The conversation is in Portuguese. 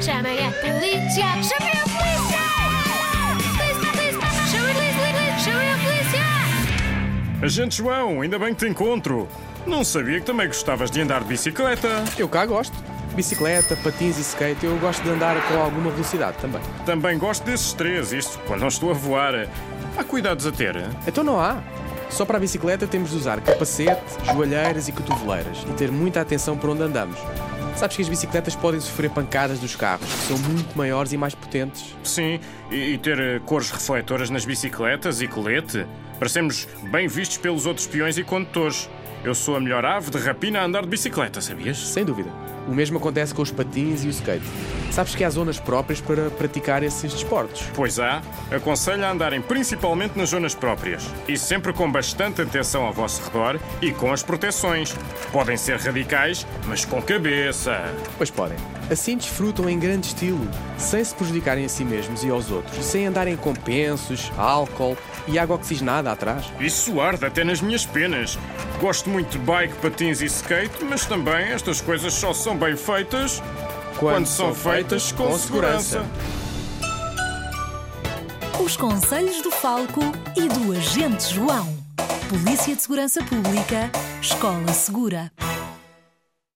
Chamem a polícia! Chamem a polícia! Polícia, polícia! Chamem a polícia! Chamem a polícia! Agente João, ainda bem que te encontro. Não sabia que também gostavas de andar de bicicleta. Eu cá gosto. Bicicleta, patins e skate, eu gosto de andar com alguma velocidade também. Também gosto desses três, isto quando não estou a voar. Há cuidados a ter? Então não há. Só para a bicicleta temos de usar capacete, joalheiras e cotoveleiras e ter muita atenção por onde andamos. Sabes que as bicicletas podem sofrer pancadas dos carros, que são muito maiores e mais potentes. Sim, e, e ter eh, cores refletoras nas bicicletas e colete, para sermos bem vistos pelos outros peões e condutores. Eu sou a melhor ave de rapina a andar de bicicleta, sabias? Sem dúvida. O mesmo acontece com os patins e o skate. Sabes que há zonas próprias para praticar esses desportos. Pois há, aconselho a andarem principalmente nas zonas próprias e sempre com bastante atenção ao vosso redor e com as proteções. Podem ser radicais, mas com cabeça. Pois podem. Assim desfrutam em grande estilo, sem se prejudicarem a si mesmos e aos outros, sem andarem com pensos, álcool e água oxigenada atrás. Isso arde até nas minhas penas. Gosto muito de bike, patins e skate, mas também estas coisas só são bem feitas quando, são feitas com segurança. Os Conselhos do Falco e do Agente João. Polícia de Segurança Pública, Escola Segura.